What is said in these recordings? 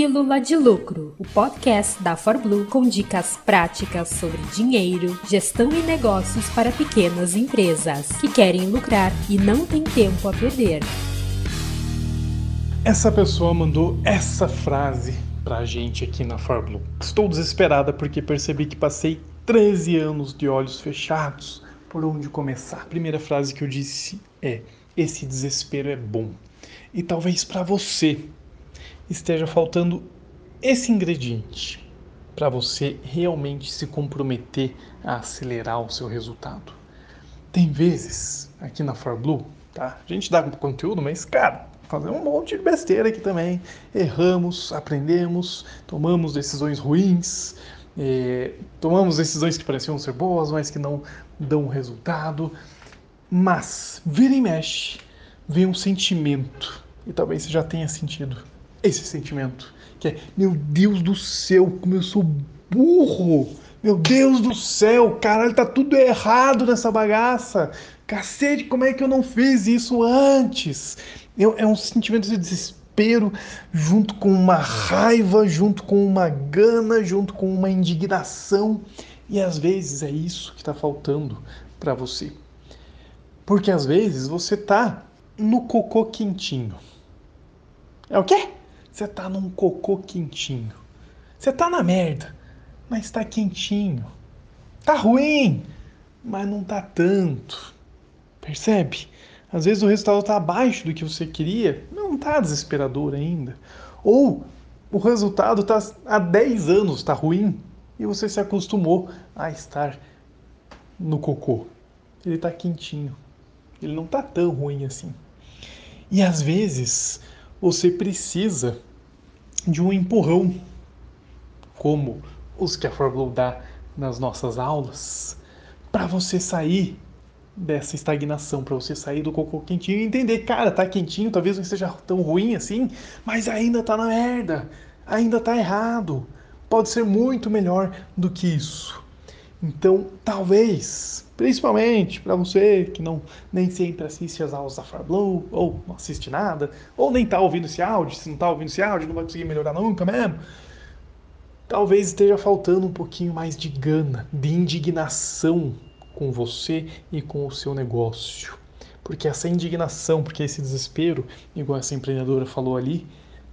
Pílula de Lucro, o podcast da ForBlue com dicas práticas sobre dinheiro, gestão e negócios para pequenas empresas que querem lucrar e não têm tempo a perder. Essa pessoa mandou essa frase pra gente aqui na ForBlue. Estou desesperada porque percebi que passei 13 anos de olhos fechados. Por onde começar? A primeira frase que eu disse é: esse desespero é bom. E talvez para você esteja faltando esse ingrediente para você realmente se comprometer a acelerar o seu resultado. Tem vezes aqui na ForBlue, tá? A gente dá conteúdo, mas cara, fazer um monte de besteira aqui também. Erramos, aprendemos, tomamos decisões ruins, é, tomamos decisões que pareciam ser boas, mas que não dão resultado. Mas, vira e mexe, vem um sentimento, e talvez você já tenha sentido esse sentimento, que é, meu Deus do céu, como eu sou burro! Meu Deus do céu, caralho, tá tudo errado nessa bagaça. Cacete, como é que eu não fiz isso antes? É um sentimento de desespero, junto com uma raiva, junto com uma gana, junto com uma indignação. E às vezes é isso que está faltando para você. Porque às vezes você tá no cocô quentinho. É o quê? Você tá num cocô quentinho. Você tá na merda, mas tá quentinho. Tá ruim, mas não tá tanto. Percebe? Às vezes o resultado está abaixo do que você queria, não está desesperador ainda. Ou o resultado está há 10 anos, está ruim, e você se acostumou a estar no cocô. Ele está quentinho. Ele não está tão ruim assim. E às vezes você precisa de um empurrão, como os que a Fórmula dá nas nossas aulas, para você sair dessa estagnação, para você sair do cocô quentinho e entender, cara, tá quentinho, talvez não esteja tão ruim assim, mas ainda tá na merda, ainda tá errado. Pode ser muito melhor do que isso. Então, talvez, principalmente para você que não nem sempre assiste as aulas da Farblow, ou não assiste nada, ou nem tá ouvindo esse áudio, se não tá ouvindo esse áudio, não vai conseguir melhorar nunca mesmo. Talvez esteja faltando um pouquinho mais de gana, de indignação com você e com o seu negócio. Porque essa indignação, porque esse desespero, igual essa empreendedora falou ali,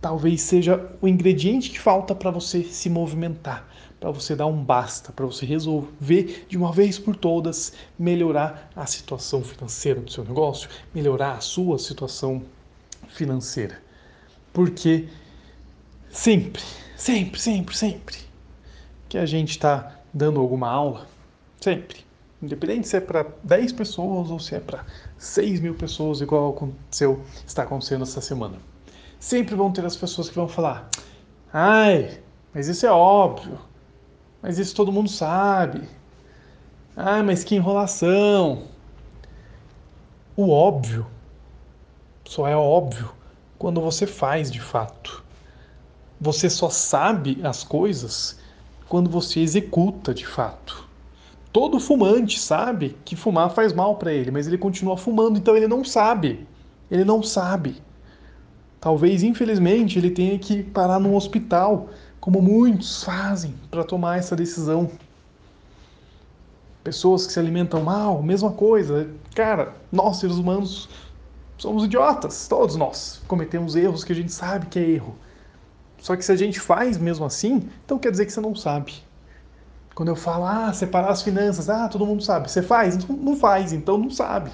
talvez seja o ingrediente que falta para você se movimentar, para você dar um basta, para você resolver de uma vez por todas melhorar a situação financeira do seu negócio, melhorar a sua situação financeira. Porque sempre, sempre, sempre, sempre que a gente está dando alguma aula, sempre, Independente se é para 10 pessoas ou se é para 6 mil pessoas, igual aconteceu, está acontecendo essa semana. Sempre vão ter as pessoas que vão falar: ai, mas isso é óbvio, mas isso todo mundo sabe. Ai, mas que enrolação. O óbvio só é óbvio quando você faz de fato. Você só sabe as coisas quando você executa de fato todo fumante sabe que fumar faz mal para ele, mas ele continua fumando, então ele não sabe. Ele não sabe. Talvez, infelizmente, ele tenha que parar num hospital, como muitos fazem, para tomar essa decisão. Pessoas que se alimentam mal, mesma coisa. Cara, nós, seres humanos, somos idiotas, todos nós. Cometemos erros que a gente sabe que é erro. Só que se a gente faz mesmo assim, então quer dizer que você não sabe. Quando eu falo, ah, separar as finanças, ah, todo mundo sabe. Você faz? Não faz, então não sabe.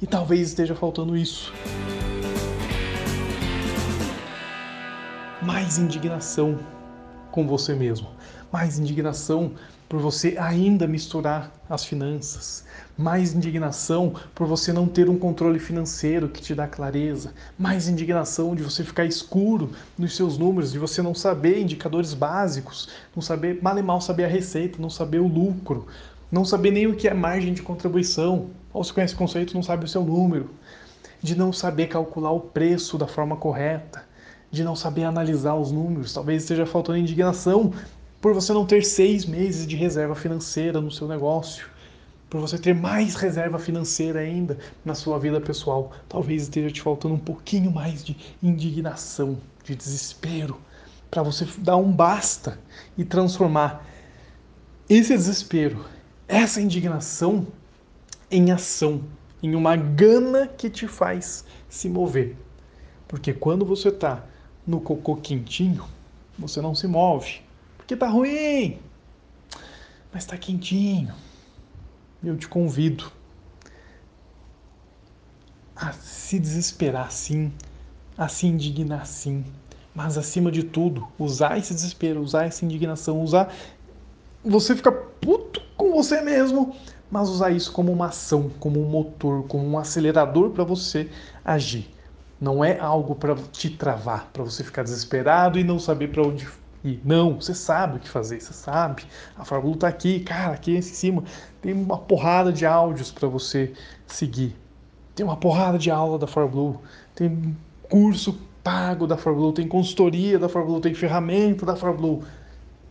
E talvez esteja faltando isso. Mais indignação com você mesmo. Mais indignação por você ainda misturar as finanças, mais indignação por você não ter um controle financeiro que te dá clareza, mais indignação de você ficar escuro nos seus números, de você não saber indicadores básicos, não saber mal e mal saber a receita, não saber o lucro, não saber nem o que é margem de contribuição, ou se conhece o conceito, não sabe o seu número, de não saber calcular o preço da forma correta, de não saber analisar os números, talvez esteja faltando indignação por você não ter seis meses de reserva financeira no seu negócio, por você ter mais reserva financeira ainda na sua vida pessoal. Talvez esteja te faltando um pouquinho mais de indignação, de desespero, para você dar um basta e transformar esse desespero, essa indignação em ação, em uma gana que te faz se mover. Porque quando você está no cocô quentinho, você não se move. Porque tá ruim, mas está quentinho. Eu te convido a se desesperar sim, a se indignar sim, mas acima de tudo, usar esse desespero, usar essa indignação, usar você ficar puto com você mesmo, mas usar isso como uma ação, como um motor, como um acelerador para você agir. Não é algo para te travar, para você ficar desesperado e não saber para onde ir. Não, você sabe o que fazer, você sabe. A Fórmula está aqui, cara, aqui em cima tem uma porrada de áudios para você seguir. Tem uma porrada de aula da Fórmula, tem curso pago da Fórmula, tem consultoria da Fórmula, tem ferramenta da Fórmula.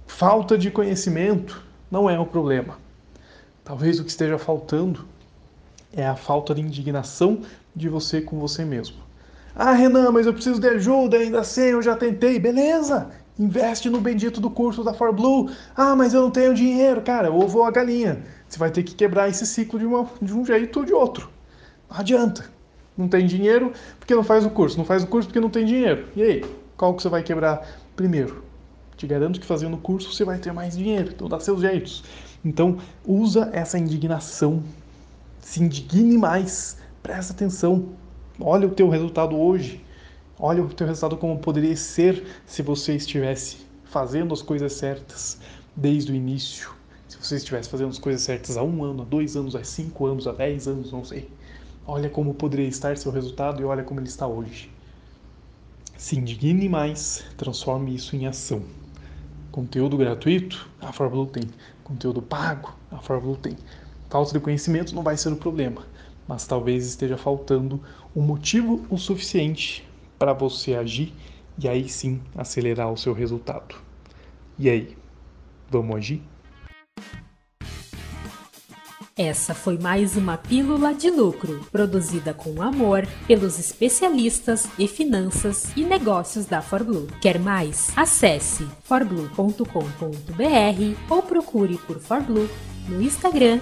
Falta de conhecimento não é o problema. Talvez o que esteja faltando é a falta de indignação de você com você mesmo. Ah, Renan, mas eu preciso de ajuda, ainda assim, eu já tentei. Beleza, investe no bendito do curso da ForBlue. Ah, mas eu não tenho dinheiro. Cara, ovo ou a galinha. Você vai ter que quebrar esse ciclo de, uma, de um jeito ou de outro. Não adianta. Não tem dinheiro porque não faz o curso. Não faz o curso porque não tem dinheiro. E aí? Qual que você vai quebrar primeiro? Te garanto que fazendo o curso você vai ter mais dinheiro. Então dá seus jeitos. Então usa essa indignação. Se indigne mais. Presta atenção Olha o teu resultado hoje. Olha o teu resultado como poderia ser se você estivesse fazendo as coisas certas desde o início. Se você estivesse fazendo as coisas certas há um ano, há dois anos, há cinco anos, há dez anos, não sei. Olha como poderia estar seu resultado e olha como ele está hoje. Se indigne mais, transforme isso em ação. Conteúdo gratuito, a Fórmula tem. Conteúdo pago, a Fórmula tem. Falta de conhecimento não vai ser o problema mas talvez esteja faltando um motivo o suficiente para você agir e aí sim acelerar o seu resultado. E aí, vamos agir? Essa foi mais uma Pílula de Lucro, produzida com amor pelos especialistas em finanças e negócios da ForBlue. Quer mais? Acesse forblue.com.br ou procure por ForBlue no Instagram